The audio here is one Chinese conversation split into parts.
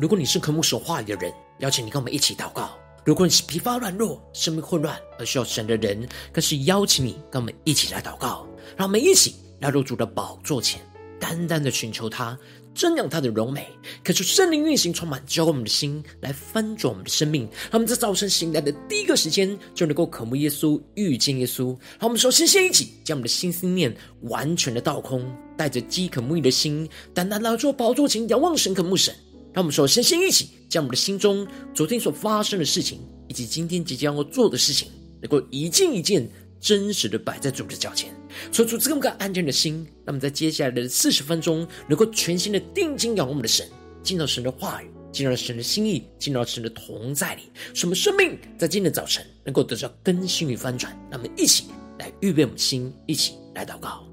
如果你是渴慕神话语的人，邀请你跟我们一起祷告；如果你是疲乏软弱、生命混乱而需要神的人，更是邀请你跟我们一起来祷告。让我们一起来入主的宝座前，单单的寻求他，瞻仰他的荣美，可是圣灵运行充满，浇灌我们的心，来翻转我们的生命。让我们在早晨醒来的第一个时间，就能够渴慕耶稣、遇见耶稣。让我们首先先一起将我们的心思念完全的倒空，带着饥渴慕义的心，单单来到宝座前，仰望神、渴慕神。让我们首先先一起将我们的心中昨天所发生的事情，以及今天即将要做的事情，能够一件一件真实的摆在主的脚前，说出这么个安静的心。那么在接下来的四十分钟，能够全心的定睛仰望我们的神，进到神的话语，进入到神的心意，进入到神的同在里，使我们生命在今天的早晨能够得到更新与翻转。让我们一起来预备我们的心，一起来祷告。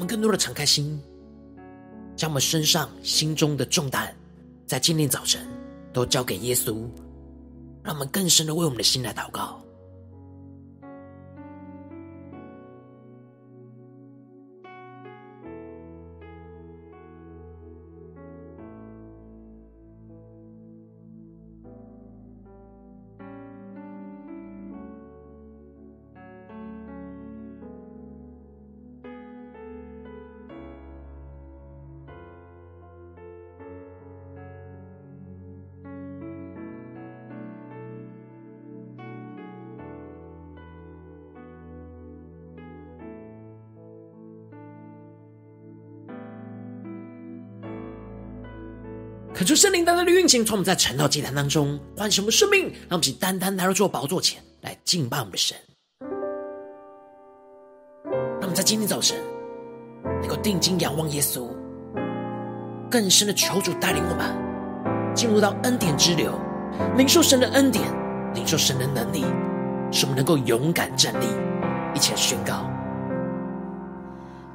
我们更多的敞开心，将我们身上、心中的重担，在今天早晨都交给耶稣。让我们更深的为我们的心来祷告。单单的运行，从我们在晨祷祭坛当中唤醒我们生命，让我们一起单单来到主宝座前来敬拜我们的神。让我们在今天早晨能够定睛仰望耶稣，更深的求主带领我们进入到恩典之流，领受神的恩典，领受神的能力，使我们能够勇敢站立，一起来宣告：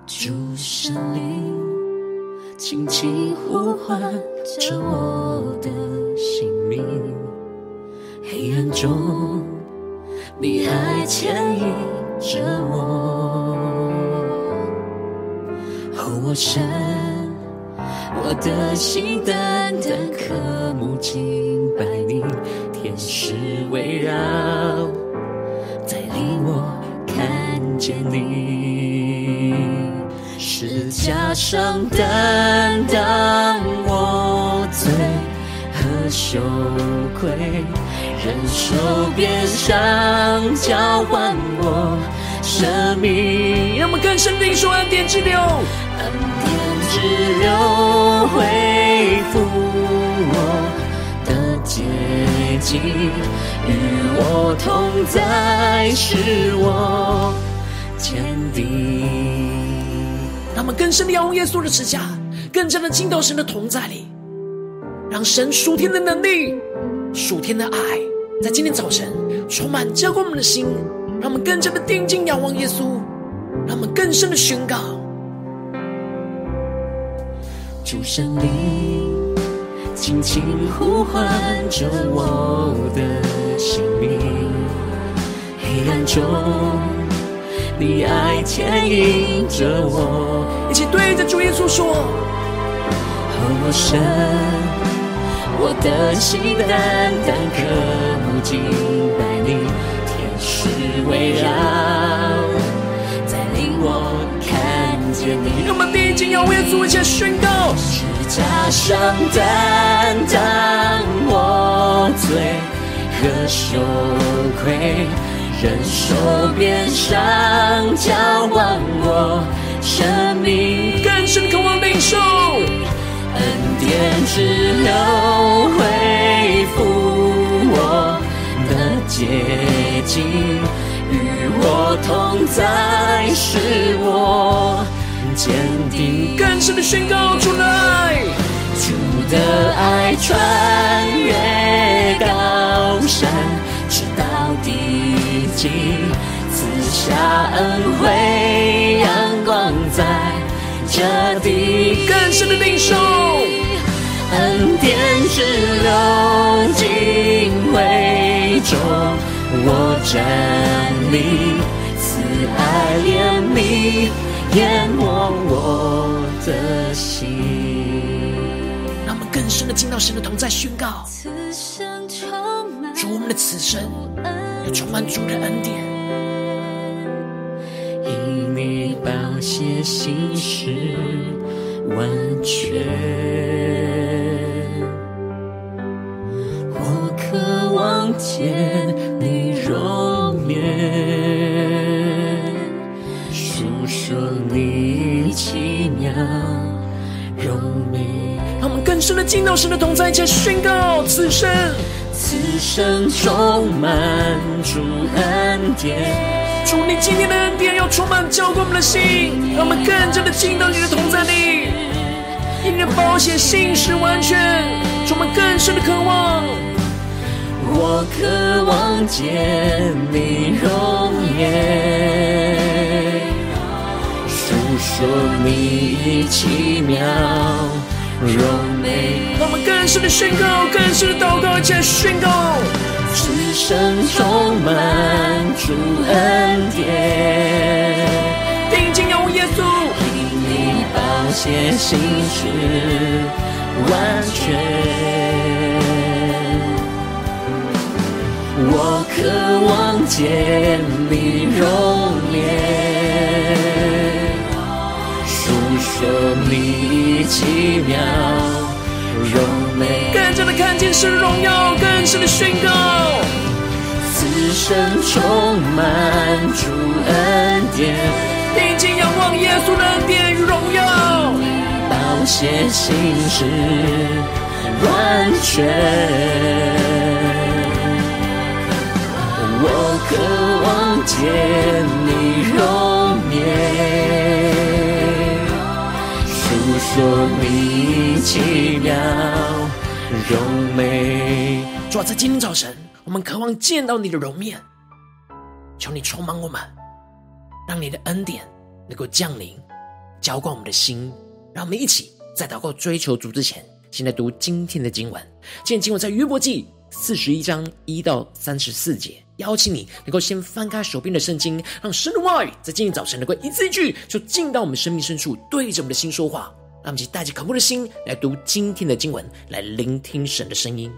主圣灵。轻轻呼唤着我的姓名，黑暗中，你还牵引着我。哦，我神，我的心单单渴慕敬拜你，天使围绕，带领我看见你。十架上担当我罪和羞愧，忍受鞭伤交换我生命。让我们更深地说恩典之流，恩典之流恢复我的洁净，与我同在，使我坚定。我们更深的仰望耶稣的十架，更加的进到神的同在里，让神属天的能力、属天的爱，在今天早晨充满浇灌我们的心，让我们更加的定睛仰望耶稣，让我们更深的宣告：主圣灵，轻轻呼唤着我的性命，黑暗中。你爱牵引着我，一起对着主耶稣说：哦，神，我的心单单渴慕敬拜你，天使围绕，带领我看见你。让我们定睛仰望耶稣，一起宣告：是加上担当我罪和羞愧。人手边上，交换我生命，更深渴望领受恩典之流，恢复我的洁净，与我同在，使我坚定。更深的宣告出来，主的爱穿越高山，直到地。赐下恩惠，阳光在这地，更深的领受，恩典之流进会中，我站立，慈爱怜悯淹没我的心。让我们更深的进到神的同在，宣告，主我们的此生要充满主的恩典。因你宝血心事完全，我渴望见你容颜，诉说你奇妙荣美。让我们更深的进到神的同在，一起宣告此生，此生充满主恩典。主，你今天的恩典要充满浇灌我们的心，让我们更加的进到你的同在里，因你的宝血信实完全，充满更深的渴望。我渴望见你容颜，述说你奇妙荣美。让我们更深的宣告，更深的祷告，宣告。此生充满主恩典，定睛仰望耶稣，因你宝血心事完全。我渴望见你容颜，你奇妙，更加的看见神荣耀，更深的宣告。此生充满主恩典，定睛仰望耶稣的恩典与荣耀，宝血心事完全。我渴望见你容颜，说你奇妙荣美。主啊，在今天早晨。我们渴望见到你的容面，求你充满我们，让你的恩典能够降临，浇灌我们的心。让我们一起在祷告追求主之前，先来读今天的经文。今天经文在约伯记四十一章一到三十四节。邀请你能够先翻开手边的圣经，让神的话语在今天早晨能够一字一句，就进到我们生命深处，对着我们的心说话。让我们带着渴慕的心来读今天的经文，来聆听神的声音。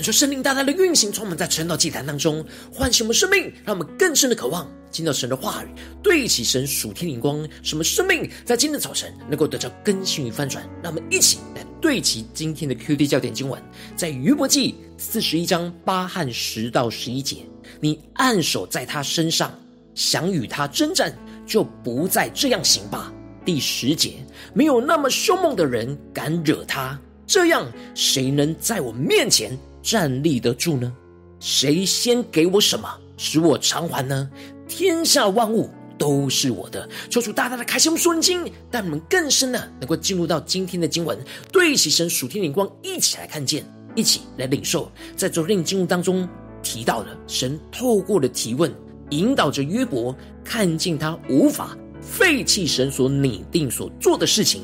感受圣灵大大的运行，充满在晨祷祭坛当中，唤醒我们生命，让我们更深的渴望听到神的话语，对齐神属天灵光，使我们生命在今天的早晨能够得到更新与翻转。让我们一起来对齐今天的 QD 焦点经文，在约伯记四十一章八和十到十一节：你按手在他身上，想与他征战，就不再这样行吧。第十节：没有那么凶猛的人敢惹他，这样谁能在我面前站立得住呢？谁先给我什么，使我偿还呢？天下万物都是我的。求主大大的开心我们属灵经，带我们更深的能够进入到今天的经文，对齐神属天灵光，一起来看见，一起来领受。在昨天经文当中提到了，神透过了提问，引导着约伯看见他无法废弃神所拟定所做的事情，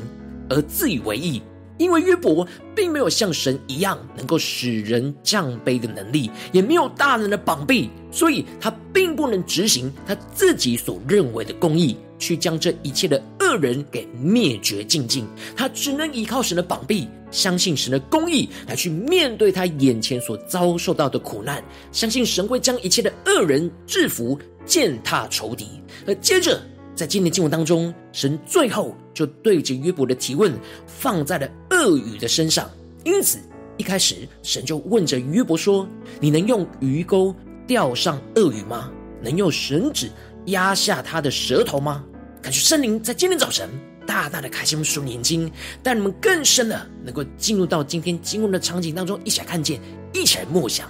而自以为意。因为约伯并没有像神一样能够使人降卑的能力，也没有大能的膀臂，所以他并不能执行他自己所认为的公义，去将这一切的恶人给灭绝净尽。他只能依靠神的膀臂，相信神的公义来去面对他眼前所遭受到的苦难，相信神会将一切的恶人制服，践踏仇敌。而接着。在今天经文当中，神最后就对着约伯的提问放在了鳄鱼的身上。因此，一开始神就问着约伯说：“你能用鱼钩钓上鳄鱼吗？能用绳子压下它的舌头吗？”感觉圣灵在今天早晨大大的开启我们属灵眼睛，带你们更深的能够进入到今天经文的场景当中，一起来看见，一起来默想。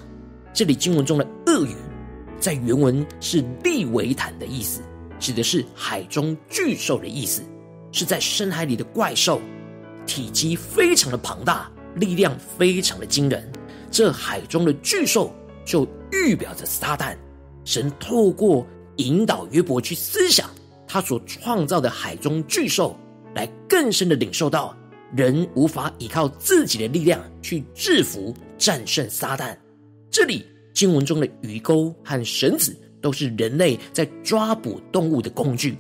这里经文中的鳄鱼，在原文是利维坦的意思。指的是海中巨兽的意思，是在深海里的怪兽，体积非常的庞大，力量非常的惊人。这海中的巨兽就预表着撒旦。神透过引导约伯去思想他所创造的海中巨兽，来更深的领受到人无法依靠自己的力量去制服战胜撒旦。这里经文中的鱼钩和绳子。都是人类在抓捕动物的工具。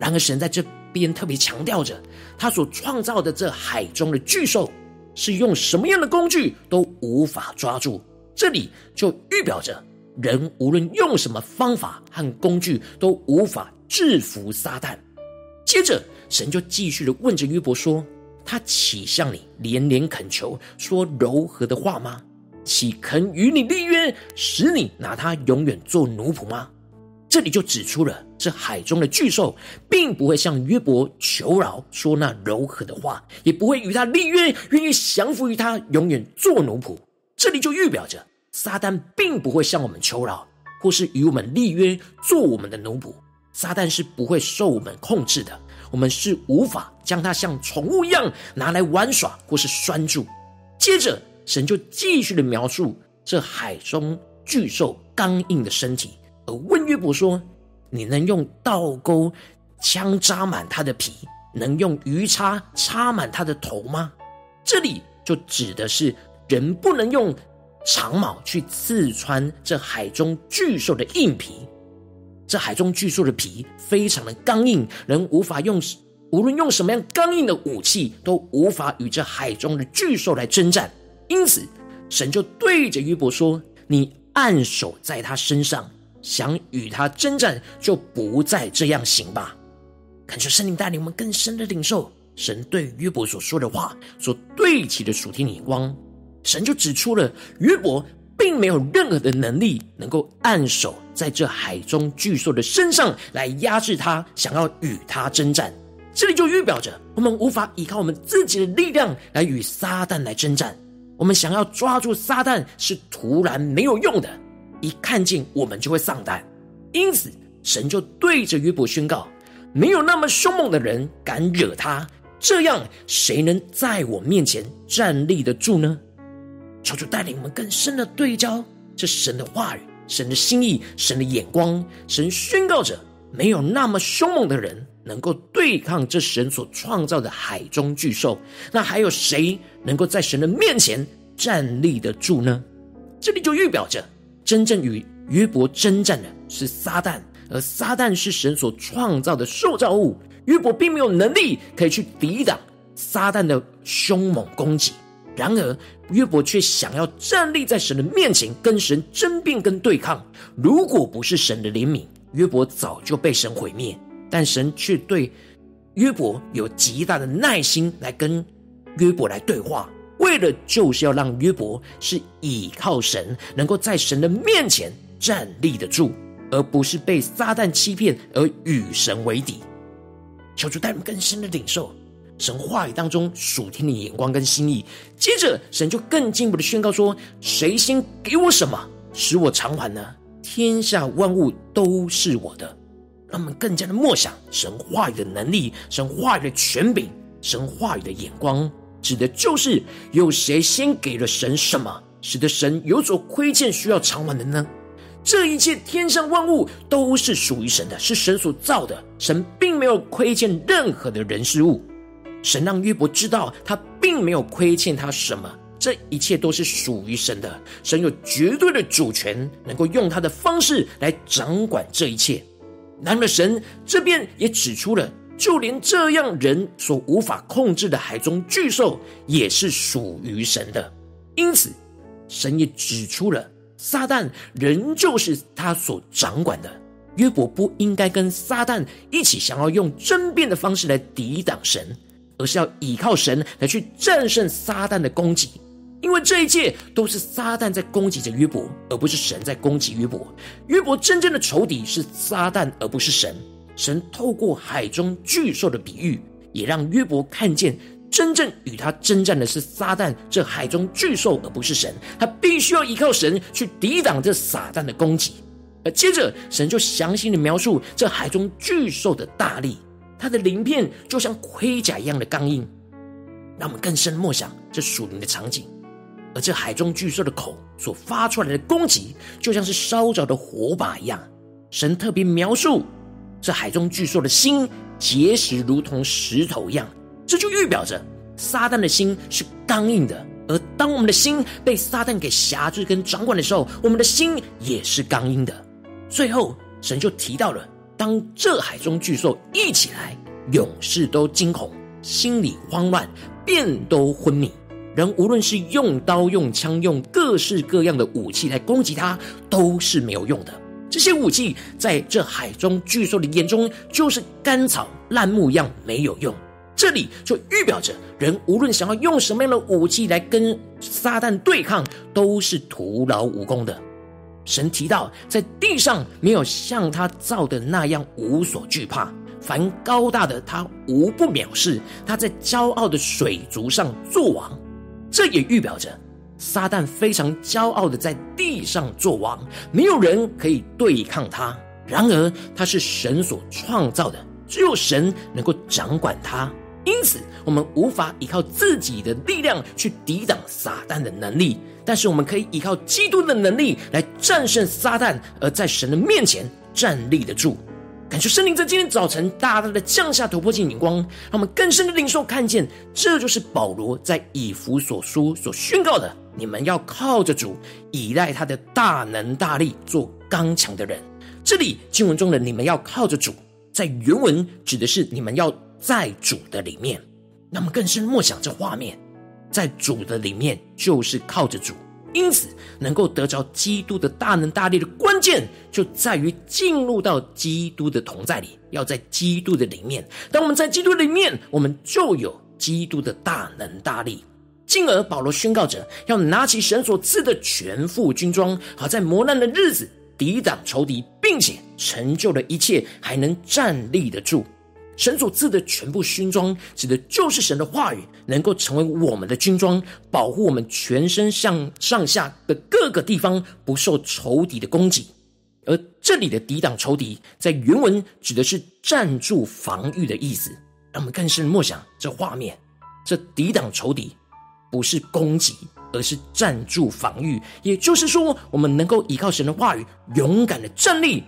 然而，神在这边特别强调着，他所创造的这海中的巨兽，是用什么样的工具都无法抓住。这里就预表着，人无论用什么方法和工具，都无法制服撒旦。接着，神就继续的问着约伯说：“他岂向你连连恳求，说柔和的话吗？”岂肯与你立约，使你拿他永远做奴仆吗？这里就指出了，这海中的巨兽并不会向约伯求饶，说那柔和的话，也不会与他立约，愿意降服于他，永远做奴仆。这里就预表着，撒旦并不会向我们求饶，或是与我们立约，做我们的奴仆。撒旦是不会受我们控制的，我们是无法将他像宠物一样拿来玩耍，或是拴住。接着。神就继续的描述这海中巨兽刚硬的身体，而问约伯说：“你能用倒钩枪扎满他的皮，能用鱼叉插满他的头吗？”这里就指的是人不能用长矛去刺穿这海中巨兽的硬皮。这海中巨兽的皮非常的刚硬，人无法用，无论用什么样刚硬的武器，都无法与这海中的巨兽来征战。因此，神就对着约伯说：“你按手在他身上，想与他征战，就不再这样行吧。”恳求圣灵带领我们更深的领受神对约伯所说的话，所对齐的属天眼光。神就指出了约伯并没有任何的能力能够按手在这海中巨兽的身上来压制他，想要与他征战。这里就预表着我们无法依靠我们自己的力量来与撒旦来征战。我们想要抓住撒旦是徒然没有用的，一看见我们就会丧胆。因此，神就对着约伯宣告：没有那么凶猛的人敢惹他，这样谁能在我面前站立得住呢？求主带领我们更深的对焦这神的话语、神的心意、神的眼光。神宣告着：没有那么凶猛的人。能够对抗这神所创造的海中巨兽，那还有谁能够在神的面前站立得住呢？这里就预表着，真正与约伯征战的是撒旦，而撒旦是神所创造的受造物。约伯并没有能力可以去抵挡撒旦的凶猛攻击，然而约伯却想要站立在神的面前，跟神争辩跟对抗。如果不是神的怜悯，约伯早就被神毁灭。但神却对约伯有极大的耐心来跟约伯来对话，为了就是要让约伯是倚靠神，能够在神的面前站立得住，而不是被撒旦欺骗而与神为敌。求主带领更深的领受神话语当中属天的眼光跟心意。接着，神就更进一步的宣告说：“谁先给我什么，使我偿还呢？天下万物都是我的。”让我们更加的默想神话语的能力，神话语的权柄，神话语的眼光，指的就是有谁先给了神什么，使得神有所亏欠需要偿还的呢？这一切天上万物都是属于神的，是神所造的。神并没有亏欠任何的人事物。神让约伯知道，他并没有亏欠他什么，这一切都是属于神的。神有绝对的主权，能够用他的方式来掌管这一切。然而，神这边也指出了，就连这样人所无法控制的海中巨兽，也是属于神的。因此，神也指出了。撒旦仍旧是他所掌管的，约伯不应该跟撒旦一起想要用争辩的方式来抵挡神，而是要依靠神来去战胜撒旦的攻击。因为这一切都是撒旦在攻击着约伯，而不是神在攻击约伯。约伯真正的仇敌是撒旦，而不是神。神透过海中巨兽的比喻，也让约伯看见。真正与他征战的是撒旦这海中巨兽，而不是神。他必须要依靠神去抵挡这撒旦的攻击。而接着，神就详细的描述这海中巨兽的大力，它的鳞片就像盔甲一样的刚硬，让我们更深默想这属灵的场景。而这海中巨兽的口所发出来的攻击，就像是烧着的火把一样。神特别描述这海中巨兽的心结实，如同石头一样。这就预表着撒旦的心是刚硬的，而当我们的心被撒旦给辖制跟掌管的时候，我们的心也是刚硬的。最后，神就提到了，当这海中巨兽一起来，勇士都惊恐，心里慌乱，便都昏迷。人无论是用刀、用枪、用各式各样的武器来攻击他，都是没有用的。这些武器在这海中巨兽的眼中，就是干草、烂木一样，没有用。这里就预表着，人无论想要用什么样的武器来跟撒旦对抗，都是徒劳无功的。神提到，在地上没有像他造的那样无所惧怕，凡高大的他无不藐视，他在骄傲的水族上作王。这也预表着，撒旦非常骄傲的在地上作王，没有人可以对抗他。然而，他是神所创造的，只有神能够掌管他。因此，我们无法依靠自己的力量去抵挡撒旦的能力，但是我们可以依靠基督的能力来战胜撒旦，而在神的面前站立得住。感谢圣灵在今天早晨大大的降下突破性眼光，让我们更深的领受看见，这就是保罗在以弗所书所宣告的：你们要靠着主，倚赖他的大能大力，做刚强的人。这里经文中的“你们要靠着主”，在原文指的是你们要。在主的里面，那么？更深默想这画面，在主的里面就是靠着主，因此能够得着基督的大能大力的关键，就在于进入到基督的同在里，要在基督的里面。当我们在基督里面，我们就有基督的大能大力。进而保罗宣告着，要拿起神所赐的全副军装，好在磨难的日子抵挡仇敌，并且成就了一切，还能站立得住。神所赐的全部军装，指的就是神的话语，能够成为我们的军装，保护我们全身上上下的各个地方不受仇敌的攻击。而这里的抵挡仇敌，在原文指的是站住防御的意思。让我们更深默想这画面，这抵挡仇敌不是攻击，而是站住防御。也就是说，我们能够依靠神的话语，勇敢的站立，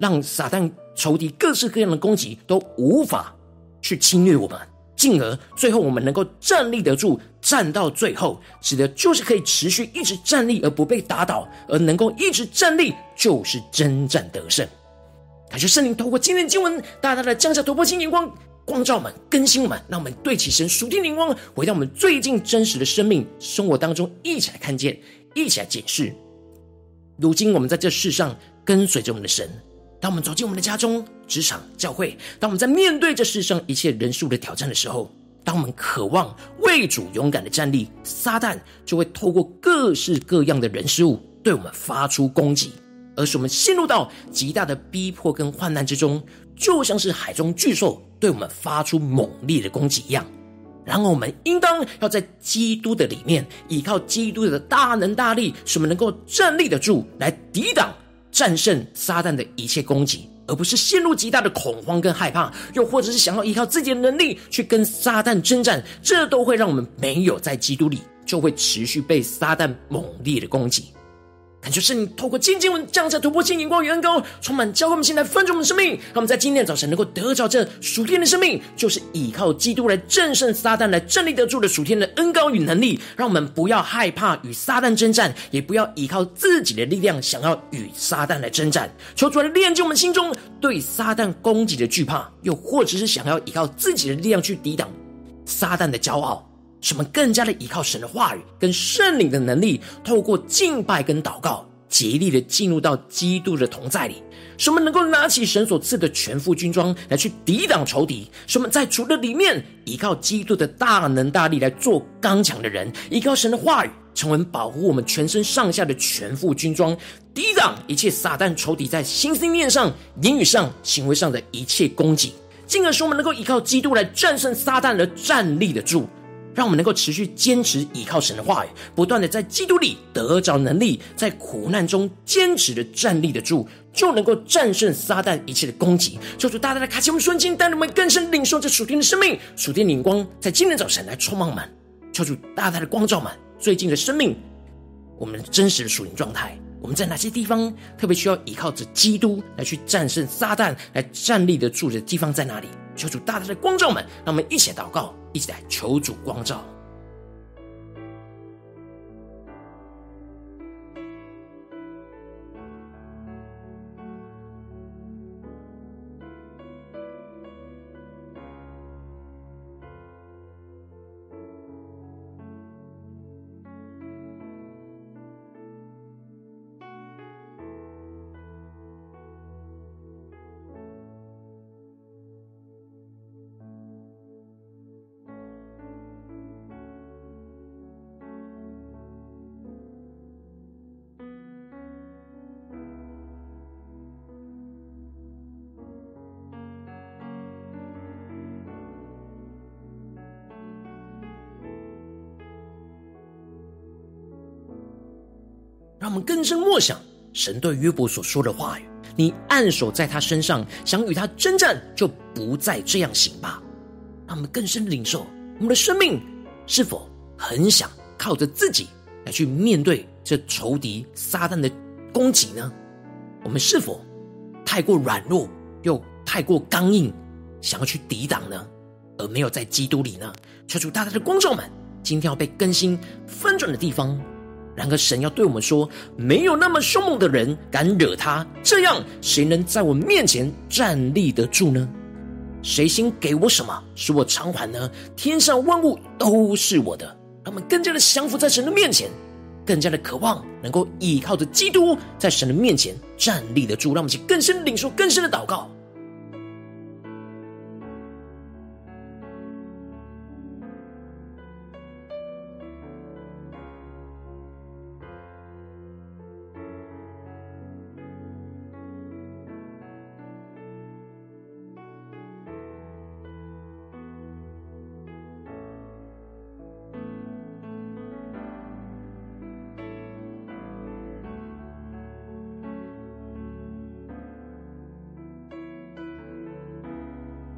让撒旦。仇敌各式各样的攻击都无法去侵略我们，进而最后我们能够站立得住，站到最后，指的就是可以持续一直站立而不被打倒，而能够一直站立就是征战得胜。感谢圣灵透过今天经文，大大的降下突破性眼光，光照我们、更新我们，让我们对起神属天灵光，回到我们最近真实的生命生活当中，一起来看见，一起来解释。如今我们在这世上跟随着我们的神，当我们走进我们的家中、职场、教会，当我们在面对这世上一切人数的挑战的时候，当我们渴望为主勇敢的站立，撒旦就会透过各式各样的人事物对我们发出攻击，而使我们陷入到极大的逼迫跟患难之中，就像是海中巨兽对我们发出猛烈的攻击一样。然后我们应当要在基督的里面，依靠基督的大能大力，使我们能够站立得住，来抵挡、战胜撒旦的一切攻击。而不是陷入极大的恐慌跟害怕，又或者是想要依靠自己的能力去跟撒旦征战，这都会让我们没有在基督里，就会持续被撒旦猛烈的攻击。感谢圣灵透过经文降下突破性眼光与恩膏，充满教会我们现在分盛我们的生命，让我们在今天早晨能够得着这属天的生命，就是依靠基督来战胜撒旦，来站立得住的属天的恩膏与能力。让我们不要害怕与撒旦征战，也不要依靠自己的力量想要与撒旦来征战。求主来炼净我们心中对撒旦攻击的惧怕，又或者是想要依靠自己的力量去抵挡撒旦的骄傲。使我们更加的依靠神的话语跟圣灵的能力，透过敬拜跟祷告，竭力的进入到基督的同在里，使我们能够拿起神所赐的全副军装来去抵挡仇敌。使我们在主的里面依靠基督的大能大力来做刚强的人，依靠神的话语成为保护我们全身上下的全副军装，抵挡一切撒旦仇敌在心思念上、言语上、行为上的一切攻击，进而使我们能够依靠基督来战胜撒旦而站立得住。让我们能够持续坚持依靠神的话语，不断的在基督里得着能力，在苦难中坚持的站立得住，就能够战胜撒旦一切的攻击。求主大大的开启我们瞬间，带领我们更深领受这属天的生命、属天灵光，在今天早晨来充满我们。求主大大的光照满最近的生命，我们真实的属灵状态，我们在哪些地方特别需要依靠着基督来去战胜撒旦，来站立得住的地方在哪里？求主大大的光照我们，让我们一起祷告。一起来求主光照。让我们更深默想神对约伯所说的话语。你按手在他身上，想与他征战，就不再这样行吧。让我们更深领受，我们的生命是否很想靠着自己来去面对这仇敌撒旦的攻击呢？我们是否太过软弱，又太过刚硬，想要去抵挡呢？而没有在基督里呢？求主大大的光照们，今天要被更新翻转的地方。然而，神要对我们说：“没有那么凶猛的人敢惹他，这样谁能在我面前站立得住呢？谁先给我什么，使我偿还呢？天上万物都是我的。”让我们更加的降服在神的面前，更加的渴望能够依靠着基督，在神的面前站立得住。让我们去更深领受更深的祷告。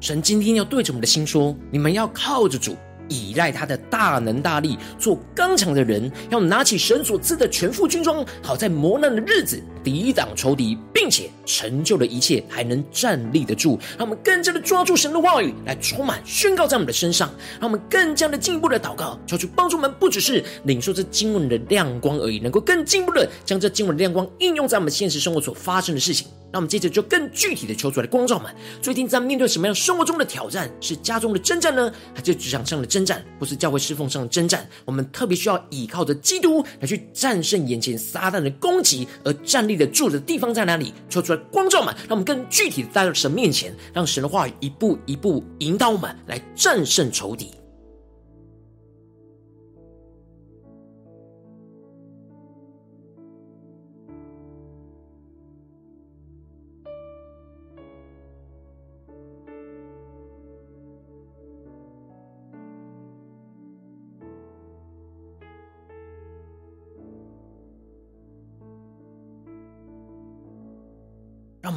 神今天要对着我们的心说：你们要靠着主，依赖他的大能大力，做刚强的人，要拿起神所赐的全副军装，好在磨难的日子抵挡仇敌，并且成就了一切，还能站立得住。让我们更加的抓住神的话语，来充满宣告在我们的身上。让我们更加的进步的祷告，求主帮助我们，不只是领受这经文的亮光而已，能够更进一步的将这经文的亮光应用在我们现实生活所发生的事情。那我们接着就更具体的求出来光照们，最近在面对什么样生活中的挑战？是家中的征战呢，还是职场上的征战，或是教会侍奉上的征战？我们特别需要依靠着基督来去战胜眼前撒旦的攻击，而站立的住的地方在哪里？求出来光照们，让我们更具体的带到神面前，让神的话语一步一步引导我们来战胜仇敌。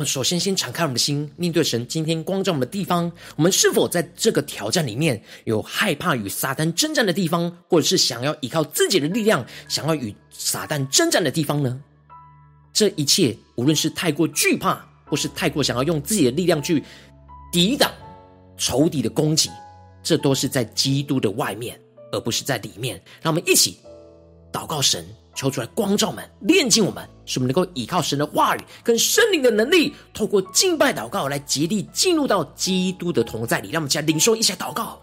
们首先先敞开我们的心，面对神今天光照我们的地方。我们是否在这个挑战里面有害怕与撒旦征战的地方，或者是想要依靠自己的力量，想要与撒旦征战的地方呢？这一切，无论是太过惧怕，或是太过想要用自己的力量去抵挡仇敌的攻击，这都是在基督的外面，而不是在里面。让我们一起祷告神。求出来光照们，炼净我们，使我们能够依靠神的话语跟圣灵的能力，透过敬拜祷告来竭力进入到基督的同在里。让我们一起来领受一下祷告。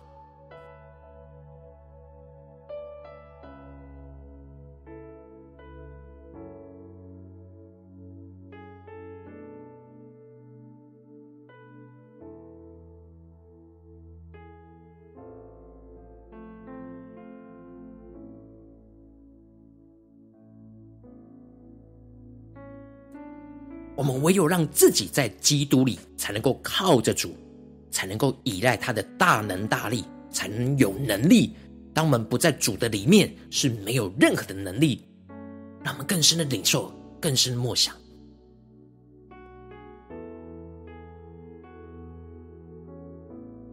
我们唯有让自己在基督里，才能够靠着主，才能够依赖他的大能大力，才能有能力。当我们不在主的里面，是没有任何的能力。让我们更深的领受，更深的默想，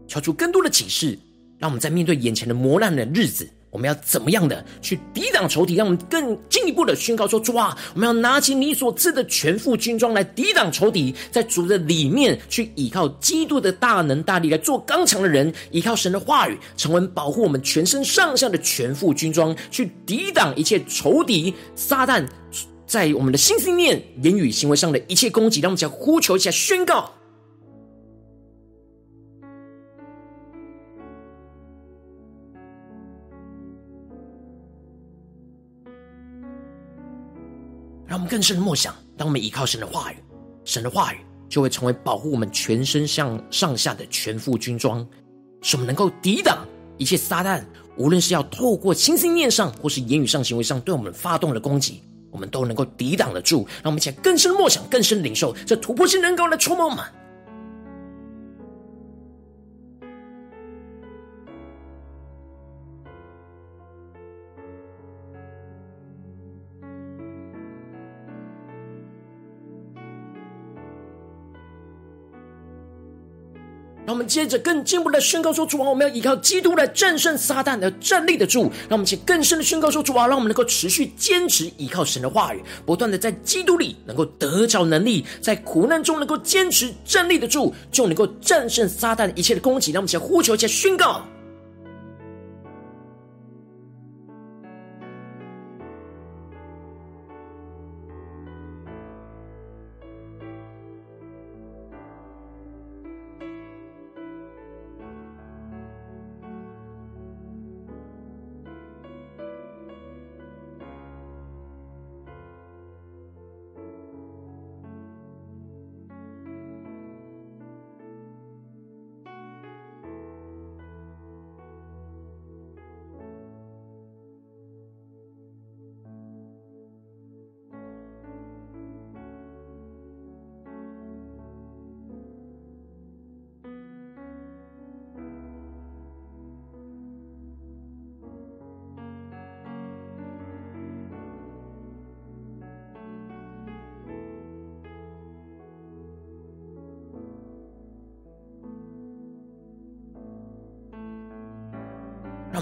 求出更多的启示，让我们在面对眼前的磨难的日子。我们要怎么样的去抵挡仇敌？让我们更进一步的宣告说：主啊，我们要拿起你所赐的全副军装来抵挡仇敌，在主的里面去依靠基督的大能大力来做刚强的人，依靠神的话语，成为保护我们全身上下的全副军装，去抵挡一切仇敌撒旦在我们的心、心念、言语、行为上的一切攻击。让我们讲呼求一下宣告。更深的默想，当我们依靠神的话语，神的话语就会成为保护我们全身向上下的全副军装，使我们能够抵挡一切撒旦，无论是要透过心心念上或是言语上、行为上对我们发动的攻击，我们都能够抵挡得住。让我们一起来更深的默想，更深的领受这突破性能够来触摸我们。让我们接着更进一步的宣告说：“主啊，我们要依靠基督来战胜撒旦，而站立得住。”让我们请更深的宣告说：“主啊，让我们能够持续坚持依靠神的话语，不断的在基督里能够得着能力，在苦难中能够坚持站立得住，就能够战胜撒旦一切的攻击。”让我们先呼求，一下宣告。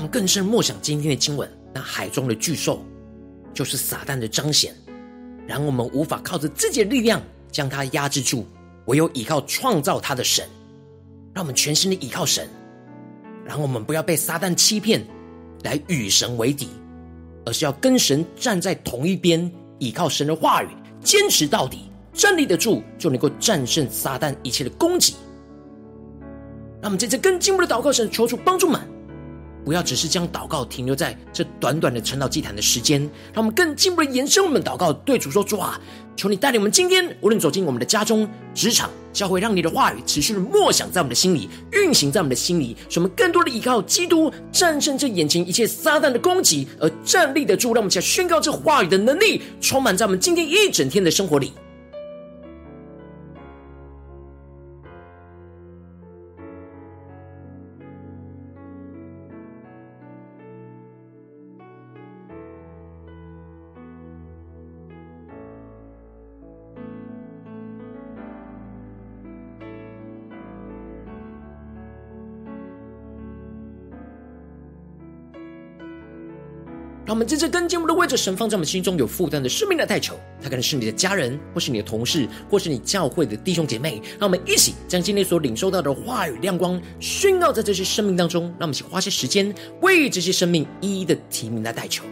们更深默想今天的经文。那海中的巨兽，就是撒旦的彰显。然而我们无法靠着自己的力量将它压制住，唯有依靠创造它的神。让我们全心的依靠神，然后我们不要被撒旦欺骗，来与神为敌，而是要跟神站在同一边，依靠神的话语，坚持到底，站立得住，就能够战胜撒旦一切的攻击。让我们接着更进一步的祷告，神求主帮助们。不要只是将祷告停留在这短短的晨祷祭坛的时间，让我们更进一步的延伸我们祷告，对主说：主啊，求你带领我们今天无论走进我们的家中、职场、教会，让你的话语持续的默想在我们的心里，运行在我们的心里，使我们更多的依靠基督，战胜这眼前一切撒旦的攻击，而站立得住。让我们起来宣告这话语的能力，充满在我们今天一整天的生活里。让我们在这更进我们的位置神放在我们心中有负担的生命来代求，他可能是你的家人，或是你的同事，或是你教会的弟兄姐妹。让我们一起将今天所领受到的话语亮光宣告在这些生命当中。让我们一起花些时间为这些生命一一的提名来代求。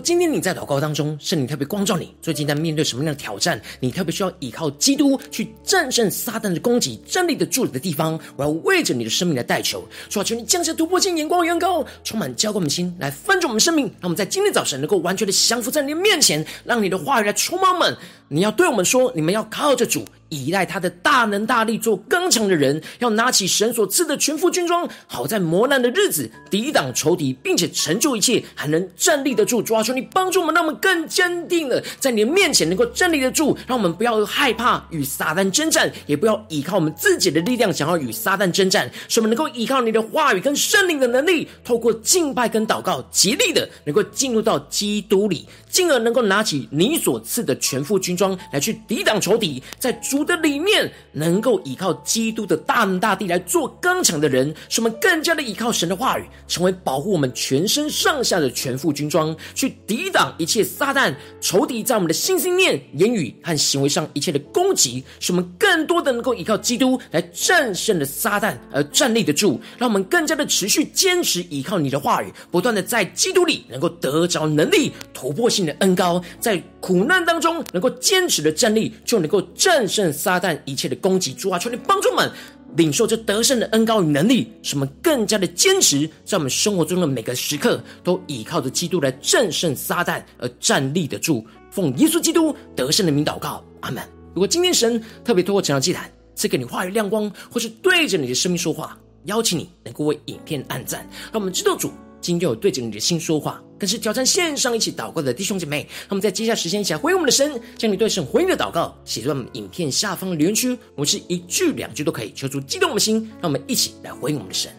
今天你在祷告当中，圣灵特别光照你，最近在面对什么样的挑战？你特别需要依靠基督去战胜撒旦的攻击，站立得住的地方，我要为着你的生命来代求，说求你降下突破性眼光，远高，充满浇灌我们心，来翻转我们生命，让我们在今天早晨能够完全的降服在你的面前，让你的话语来充满我们。你要对我们说，你们要靠着主。依赖他的大能大力做刚强的人，要拿起神所赐的全副军装，好在磨难的日子抵挡仇敌，并且成就一切，还能站立得住。主啊，求你帮助我们，让我们更坚定的在你的面前能够站立得住。让我们不要害怕与撒旦征战，也不要依靠我们自己的力量想要与撒旦征战。使我们能够依靠你的话语跟圣灵的能力，透过敬拜跟祷告，竭力的能够进入到基督里，进而能够拿起你所赐的全副军装来去抵挡仇敌，在主。的里面能够依靠基督的大能大地来做刚强的人，使我们更加的依靠神的话语，成为保护我们全身上下的全副军装，去抵挡一切撒旦仇敌在我们的心、心念、言语和行为上一切的攻击，使我们更多的能够依靠基督来战胜了撒旦而站立得住，让我们更加的持续坚持依靠你的话语，不断的在基督里能够得着能力突破性的恩膏，在苦难当中能够坚持的站立，就能够战胜。撒旦一切的攻击，主啊，求你帮助们领受这得胜的恩膏与能力，使我们更加的坚持，在我们生活中的每个时刻，都依靠着基督来战胜撒旦而站立得住。奉耶稣基督得胜的名祷告，阿门。如果今天神特别透过晨祷祭坛赐给你话语亮光，或是对着你的生命说话，邀请你能够为影片按赞，让我们知道主今天我对着你的心说话。更是挑战线上一起祷告的弟兄姐妹，那么在接下来时间一起来回应我们的神，将你对神回应的祷告写在我们影片下方的留言区，我们是一句两句都可以，求主激动我们的心，让我们一起来回应我们的神。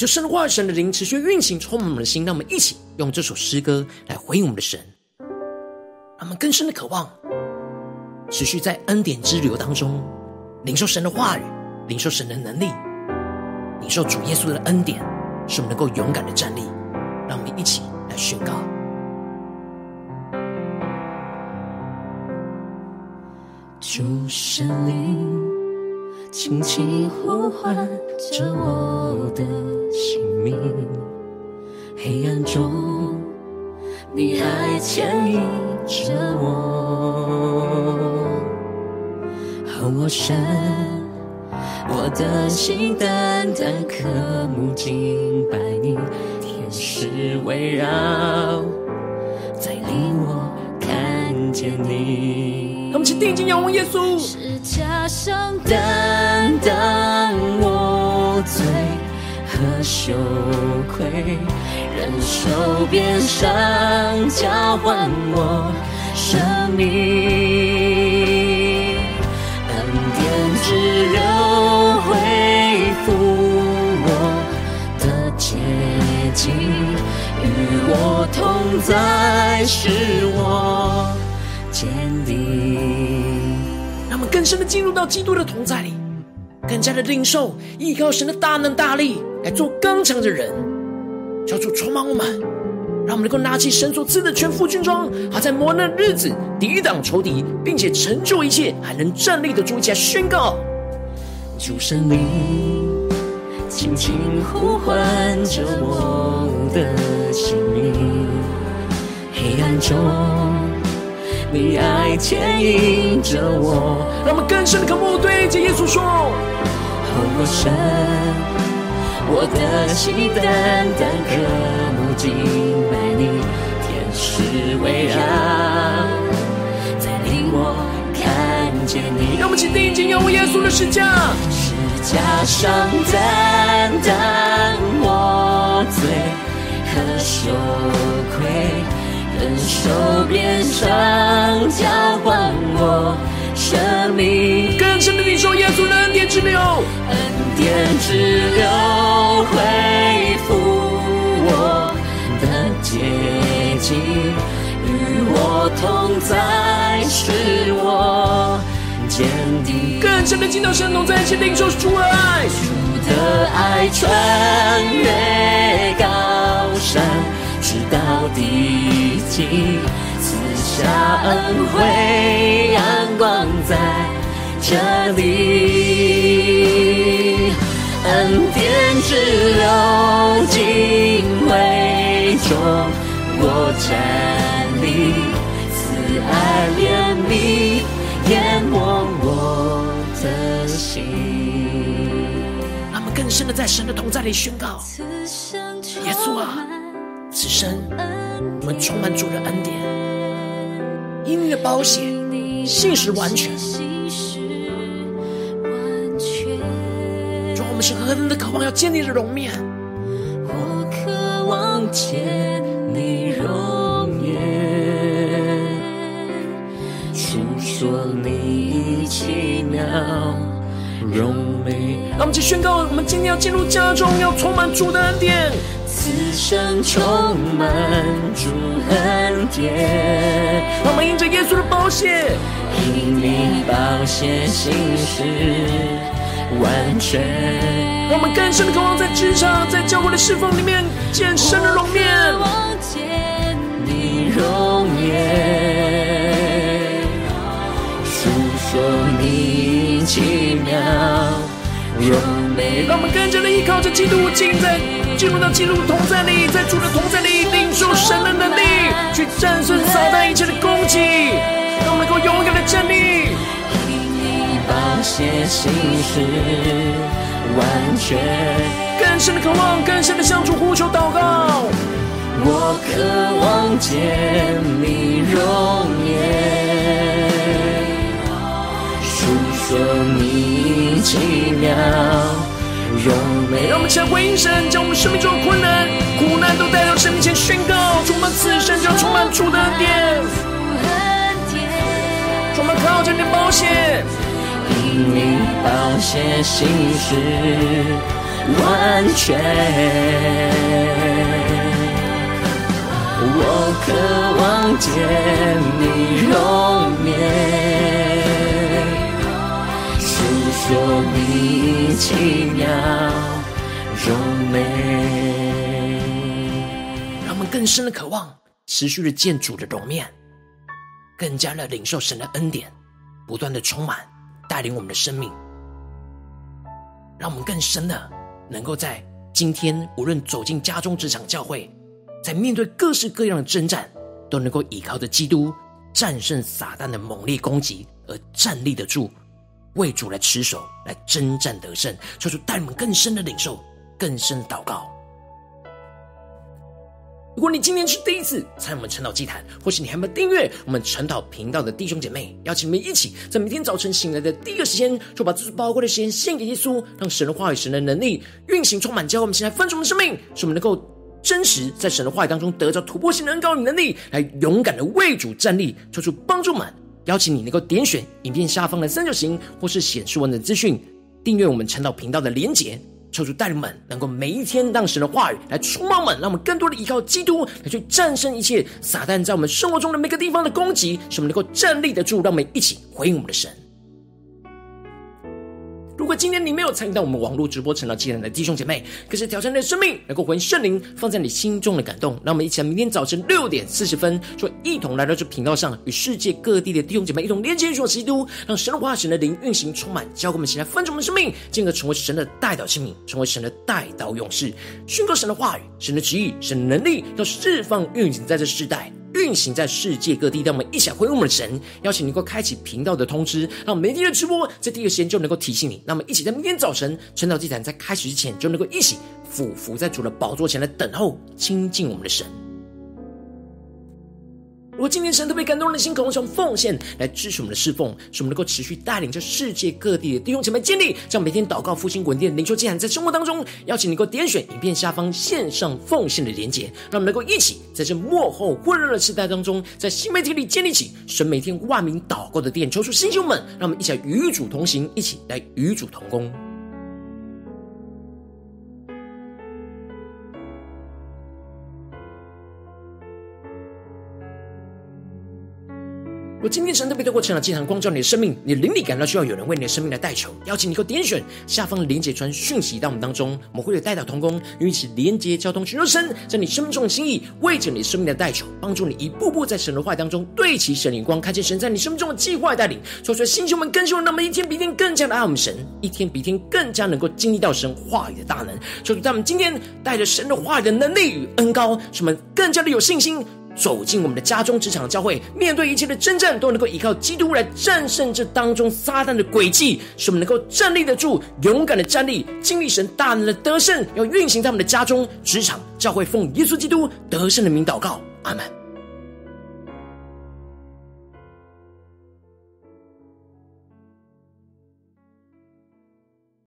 感谢神的话语、神的灵持续运行，充满我们的心。让我们一起用这首诗歌来回应我们的神，让我们更深的渴望，持续在恩典之流当中，领受神的话语，领受神的能力，领受主耶稣的恩典，使我们能够勇敢的站立。让我们一起来宣告：主神灵。轻轻呼唤着我的姓名，黑暗中，你还牵引着我，和我神，我的心单单渴慕敬拜你，天使围绕，在令我看见你。让我们一起定睛仰望耶稣，十架上担当我罪的羞愧，忍受鞭伤交换我生命，恩典之流恢复我的洁净，与我同在，使我坚定，让我们更深的进入到基督的同在里，更加的领受依靠神的大能大力来做刚强的人。求主充满我们，让我们能够拿起神所赐的全副军装，好在磨难的日子抵挡仇敌，并且成就一切，还能站立得住。一起来宣告：主圣灵轻轻呼唤着我的姓名，黑暗中。你爱牵引着我，让我们更深的渴慕对着耶稣说：哦，我神，我的心单单渴慕敬拜你，天使围绕，在令我看见你。让我们一起定睛仰望耶稣的十字架，十字架上担当我罪和羞愧。忍受鞭伤，交换我生命。更深的领受耶稣的恩典之流，恩典之流恢复我的洁净，与我同在，使我坚定。更深的进到神同在一起领受主的爱，主的爱穿越高山。直到地极，赐下恩惠，阳光在这里，典之流敬会中，我站立，慈爱怜悯淹没我的心。他们更深的在神的同在里宣告：耶稣啊！此生，我们充满主的恩典，因你的宝血，信实完全。主，我们是何等的渴望要见你的容面，我渴望见你容颜，诉说你奇妙容美。让我们去宣告，我们今天要进入家中，要充满主的恩典。此生充满主恩典，让我们因着耶稣的宝血，因你宝血心事完全。让我们更深的渴望在职场，在教会的侍奉里面见神的容面，渴望见你容颜，诉说你奇妙荣美。让我们更加的依靠着基督，进在。进入到基督同在里，在主的同在里宝血心事完全，更深的渴望，更深的向主呼求祷告。我渴望见你容颜，诉说你奇妙。让我们向回应神，将我们生命中的困难、苦难都带到神面前宣告。充满此生就要充满主的恩典，充满靠着你的宝血，你宝血心事完全。我渴望见你容颜，诉说你奇妙荣美。让我们更深的渴望，持续的见主的容面，更加的领受神的恩典，不断的充满带领我们的生命。让我们更深的能够在今天，无论走进家中、职场、教会，在面对各式各样的征战，都能够依靠着基督战胜撒旦的猛烈攻击而站立得住，为主来持守，来征战得胜。求主带我们更深的领受，更深的祷告。如果你今天是第一次参与我们晨祷祭坛，或是你还没有订阅我们晨祷频道的弟兄姐妹，邀请你们一起在每天早晨醒来的第一个时间，就把这最宝贵的时间献给耶稣，让神的话语、神的能力运行充满，教我们现在分盛的生命，使我们能够真实在神的话语当中得到突破性的恩膏与能力，来勇敢的为主站立，做出帮助们。邀请你能够点选影片下方的三角形，或是显示文的资讯，订阅我们晨祷频道的连结。求主带领们能够每一天让神的话语来触摸我们，让我们更多的依靠基督来去战胜一切撒旦在我们生活中的每个地方的攻击，使我们能够站立得住。让我们一起回应我们的神。如果今天你没有参与到我们网络直播成长祭坛的弟兄姐妹，可是挑战你的生命，能够回应圣灵放在你心中的感动，让我们一起来明天早晨六点四十分，就一同来到这频道上，与世界各地的弟兄姐妹一同连接主基督，让神的话、神的灵运行充满，教给我们起来分盛我们生命，进而成为神的代祷器皿，成为神的代祷勇士，宣告神的话语、神的旨意、神的能力，要释放运行在这世代。运行在世界各地，让我们一起来回应我们的神。邀请你能够开启频道的通知，让每天的直播在第一个时间就能够提醒你。那么，一起在明天早晨晨祷祭坛在开始之前，就能够一起俯伏在主的宝座前来等候亲近我们的神。如果今天神特别感动人心，渴望从奉献来支持我们的侍奉，使我们能够持续带领着世界各地的弟兄姐妹建立，这样每天祷告复兴稳定的灵修祭坛，在生活当中，邀请你能够点选影片下方线上奉献的连结，让我们能够一起在这幕后混乱的时代当中，在新媒体里建立起神每天万名祷告的殿，抽出弟兄们，让我们一起来与主同行，一起来与主同工。我今天神特别透过晨祷祭坛光照你的生命，你灵里感到需要有人为你的生命来代求，邀请你给我点选下方连结传讯息到我们当中，我们会有代祷同工，与你一起连接交通，寻求神在你生命中的心意，为着你生命的代求，帮助你一步步在神的话语当中对齐神灵光，看见神在你生命中的计划带领，说出来星球们更新我，那么一天比一天更加的爱我们神，一天比一天更加能够经历到神话语的大能，说出在我们今天带着神的话语的能力与恩膏，使我们更加的有信心。走进我们的家中、职场、教会，面对一切的征战，都能够依靠基督来战胜这当中撒旦的诡计，使我们能够站立得住，勇敢的站立，经历神大能的得胜，要运行在我们的家中、职场、教会，奉耶稣基督得胜的名祷告，阿门。